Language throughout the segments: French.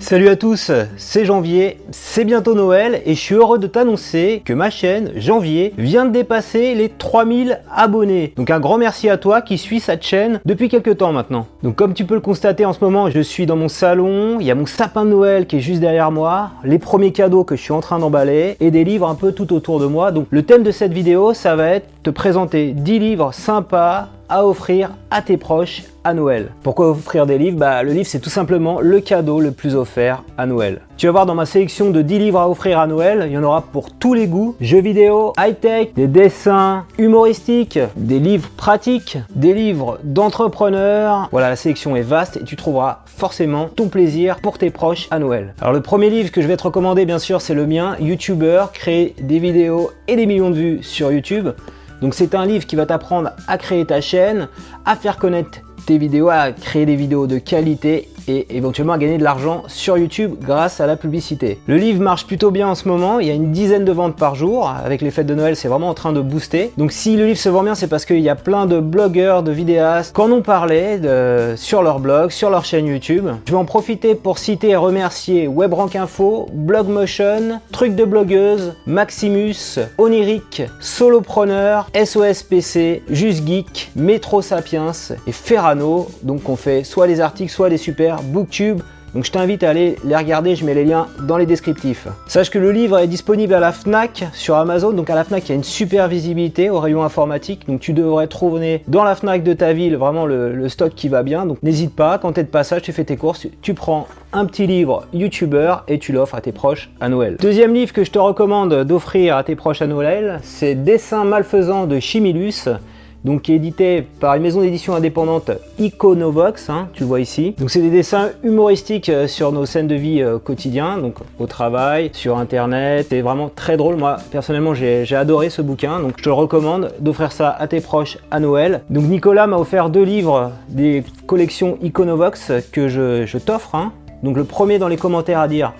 Salut à tous, c'est Janvier, c'est bientôt Noël et je suis heureux de t'annoncer que ma chaîne Janvier vient de dépasser les 3000 abonnés. Donc un grand merci à toi qui suis cette chaîne depuis quelques temps maintenant. Donc comme tu peux le constater en ce moment, je suis dans mon salon, il y a mon sapin de Noël qui est juste derrière moi, les premiers cadeaux que je suis en train d'emballer et des livres un peu tout autour de moi. Donc le thème de cette vidéo, ça va être te présenter 10 livres sympas à offrir à tes proches Noël. Pourquoi offrir des livres bah, Le livre, c'est tout simplement le cadeau le plus offert à Noël. Tu vas voir dans ma sélection de 10 livres à offrir à Noël, il y en aura pour tous les goûts. Jeux vidéo, high-tech, des dessins humoristiques, des livres pratiques, des livres d'entrepreneurs. Voilà, la sélection est vaste et tu trouveras forcément ton plaisir pour tes proches à Noël. Alors le premier livre que je vais te recommander, bien sûr, c'est le mien, YouTuber, créer des vidéos et des millions de vues sur YouTube. Donc c'est un livre qui va t'apprendre à créer ta chaîne, à faire connaître vidéos, à créer des vidéos de qualité et éventuellement à gagner de l'argent sur YouTube grâce à la publicité. Le livre marche plutôt bien en ce moment, il y a une dizaine de ventes par jour. Avec les fêtes de Noël, c'est vraiment en train de booster. Donc si le livre se vend bien, c'est parce qu'il y a plein de blogueurs, de vidéastes qui en ont parlé sur leur blog, sur leur chaîne YouTube. Je vais en profiter pour citer et remercier WebRank Info, Blogmotion, Truc de blogueuse, Maximus, Oniric, Solopreneur, SOS PC, Metro Sapiens et Ferrano. Donc on fait soit les articles, soit des super Booktube. Donc je t'invite à aller les regarder, je mets les liens dans les descriptifs. Sache que le livre est disponible à la FNAC sur Amazon, donc à la FNAC il y a une super visibilité au rayon informatique, donc tu devrais trouver dans la FNAC de ta ville vraiment le, stock qui va bien, donc n'hésite pas, quand tu es de passage, tu fais tes courses, tu prends un petit livre YouTuber et tu l'offres à tes proches à Noël. Deuxième livre que je te recommande d'offrir à tes proches à Noël, c'est Dessin malfaisant de Chimilus donc qui est édité par une maison d'édition indépendante Iconovox, hein, tu le vois ici. Donc c'est des dessins humoristiques euh, sur nos scènes de vie euh, quotidien, donc au travail, sur internet, c'est vraiment très drôle. Moi personnellement j'ai adoré ce bouquin, donc je te le recommande d'offrir ça à tes proches à Noël. Donc Nicolas m'a offert deux livres des collections Iconovox que je, t'offre. Hein. Donc le premier dans les commentaires à dire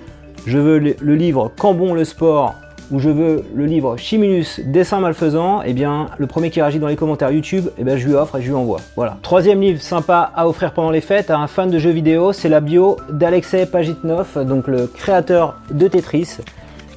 je veux le livre Cambon le sport je veux le livre Chimilus Dessin malfaisant, eh bien le premier qui réagit dans les commentaires YouTube, eh bien je lui offre et je lui envoie. Voilà. Troisième livre sympa à offrir pendant les fêtes à un fan de jeux vidéo, c'est la bio d'Alexei Pajitnov, donc le créateur de Tetris.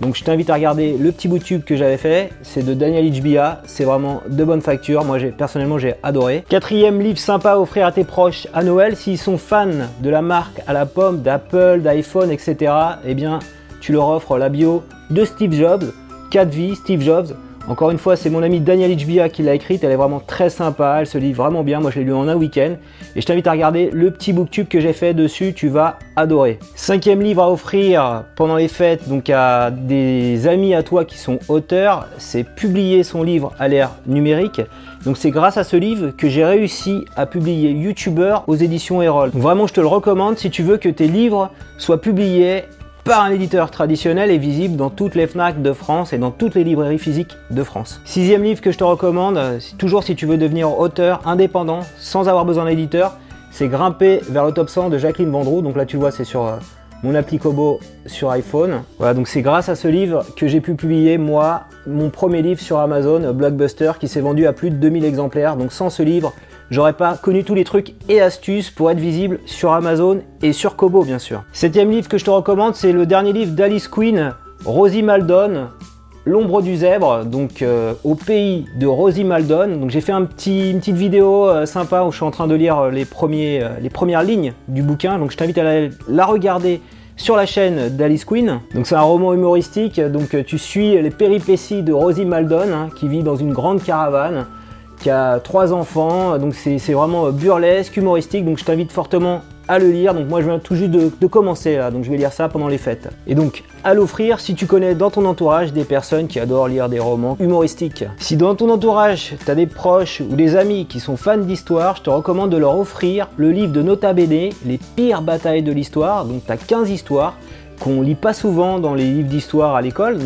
Donc je t'invite à regarder le petit bout de tube que j'avais fait, c'est de Daniel Ichbia, c'est vraiment de bonne facture, moi j'ai personnellement j'ai adoré. Quatrième livre sympa à offrir à tes proches à Noël, s'ils sont fans de la marque à la pomme, d'Apple, d'iPhone, etc. Eh bien tu leur offres la bio de Steve Jobs, 4 vies, Steve Jobs. Encore une fois, c'est mon ami Daniel Ichbia qui l'a écrite, elle est vraiment très sympa, elle se lit vraiment bien, moi je l'ai lu en un week-end. Et je t'invite à regarder le petit booktube que j'ai fait dessus, tu vas adorer. Cinquième livre à offrir pendant les fêtes, donc à des amis à toi qui sont auteurs, c'est publier son livre à l'ère numérique. Donc c'est grâce à ce livre que j'ai réussi à publier YouTuber aux éditions Erol. vraiment je te le recommande si tu veux que tes livres soient publiés par un éditeur traditionnel est visible dans toutes les FNAC de France et dans toutes les librairies physiques de France. Sixième livre que je te recommande, toujours si tu veux devenir auteur indépendant sans avoir besoin d'éditeur, c'est Grimper vers le top 100 de Jacqueline Vendroux. Donc là tu vois c'est sur euh, mon appli Kobo sur iPhone. Voilà, donc c'est grâce à ce livre que j'ai pu publier moi mon premier livre sur Amazon, Blockbuster, qui s'est vendu à plus de 2000 exemplaires. Donc sans ce livre, j'aurais pas connu tous les trucs et astuces pour être visible sur Amazon et sur Kobo bien sûr. Septième livre que je te recommande, c'est le dernier livre d'Alice Queen, Rosie Maldon, L'ombre du zèbre, donc euh, au pays de Rosie Maldon. Donc j'ai fait une petite vidéo euh, sympa où je suis en train de lire euh, les premières lignes du bouquin. Donc je t'invite à la, regarder sur la chaîne d'Alice Queen. Donc c'est un roman humoristique, donc tu suis les péripéties de Rosie Maldon hein, qui vit dans une grande caravane qui a trois enfants, donc c'est vraiment burlesque, humoristique, donc je t'invite fortement à le lire. Donc moi je viens tout juste de, commencer là, donc je vais lire ça pendant les fêtes. Et donc à l'offrir si tu connais dans ton entourage des personnes qui adorent lire des romans humoristiques. Si dans ton entourage tu as des proches ou des amis qui sont fans d'histoire, je te recommande de leur offrir le livre de Nota Bene, Les pires batailles de l'histoire. Donc tu as 15 histoires qu'on lit pas souvent dans les livres d'histoire à l'école.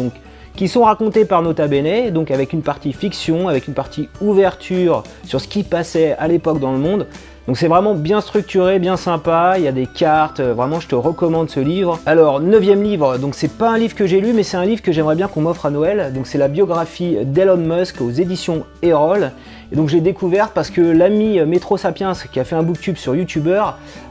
Qui sont racontés par Nota Bene, donc avec une partie fiction, avec une partie ouverture sur ce qui passait à l'époque dans le monde. Donc c'est vraiment bien structuré, bien sympa, il y a des cartes, euh, vraiment je te recommande ce livre. Alors, neuvième livre, donc c'est pas un livre que j'ai lu, mais c'est un livre que j'aimerais bien qu'on m'offre à Noël. Donc c'est la biographie d'Elon Musk aux éditions Erol. Et donc j'ai découvert parce que l'ami Metro Sapiens qui a fait un booktube sur YouTuber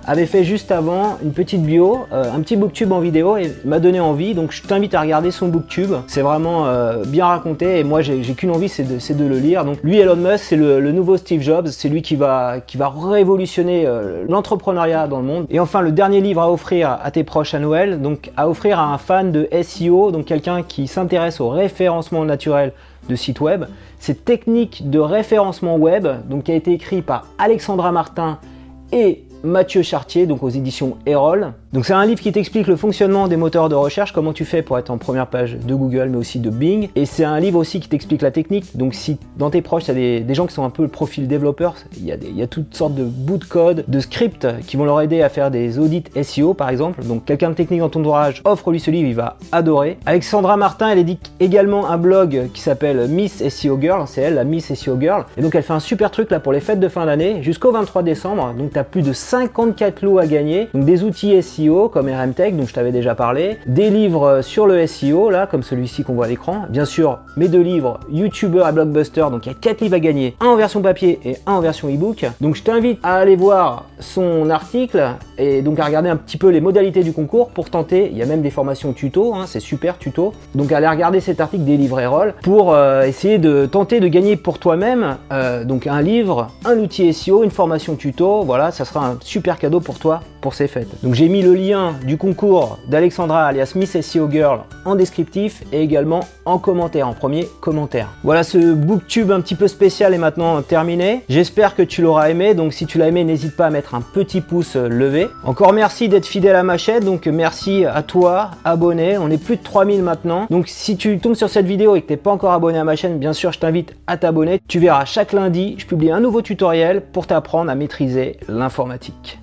avait fait juste avant une petite bio, euh, un petit booktube en vidéo et m'a donné envie. Donc je t'invite à regarder son booktube. C'est vraiment euh, bien raconté et moi j'ai qu'une envie, c'est de, le lire. Donc lui, Elon Musk, c'est le, nouveau Steve Jobs. C'est lui qui va, révolutionner euh, l'entrepreneuriat dans le monde. Et enfin, le dernier livre à offrir à tes proches à Noël, donc à offrir à un fan de SEO, donc quelqu'un qui s'intéresse au référencement naturel de sites web. C'est Technique de référencement web, donc qui a été écrit par Alexandra Martin et Mathieu Chartier, donc aux éditions Erol. Donc c'est un livre qui t'explique le fonctionnement des moteurs de recherche, comment tu fais pour être en première page de Google, mais aussi de Bing. Et c'est un livre aussi qui t'explique la technique. Donc si dans tes proches, tu as des, gens qui sont un peu le profil développeur, il y, a il y a toutes sortes de bouts de code, de scripts qui vont leur aider à faire des audits SEO par exemple. Donc quelqu'un de technique dans ton entourage, offre-lui ce livre, il va adorer. Alexandra Martin, elle édite également un blog qui s'appelle Miss SEO Girl, c'est elle, la Miss SEO Girl. Et donc elle fait un super truc là pour les fêtes de fin d'année jusqu'au 23 décembre. Donc tu as plus de 54 lots à gagner. Donc des outils SEO comme RMTech, dont je t'avais déjà parlé, des livres sur le SEO, là, comme celui-ci qu'on voit à l'écran. Bien sûr, mes deux livres, YouTuber à Blockbuster, donc il y a 4 livres à gagner, un en version papier et un en version e-book. Donc je t'invite à aller voir son article et donc à regarder un petit peu les modalités du concours pour tenter. Il y a même des formations tuto, hein, c'est super tuto. Donc allez regarder cet article des livres Erol pour euh, essayer de tenter de gagner pour toi-même euh, donc un livre, un outil SEO, une formation tuto. Voilà, ça sera un super cadeau pour toi pour ces fêtes. Donc j'ai mis le lien du concours d'Alexandra alias Miss SEO Girl en descriptif et également en commentaire, en premier commentaire. Voilà ce booktube un petit peu spécial est maintenant terminé. J'espère que tu l'auras aimé, donc si tu l'as aimé, n'hésite pas à mettre un petit pouce levé. Encore merci d'être fidèle à ma chaîne, donc merci à toi, abonné. On est plus de 3000 maintenant. Donc si tu tombes sur cette vidéo et que tu n'es pas encore abonné à ma chaîne, bien sûr, je t'invite à t'abonner. Tu verras chaque lundi, je publie un nouveau tutoriel pour t'apprendre à maîtriser l'informatique.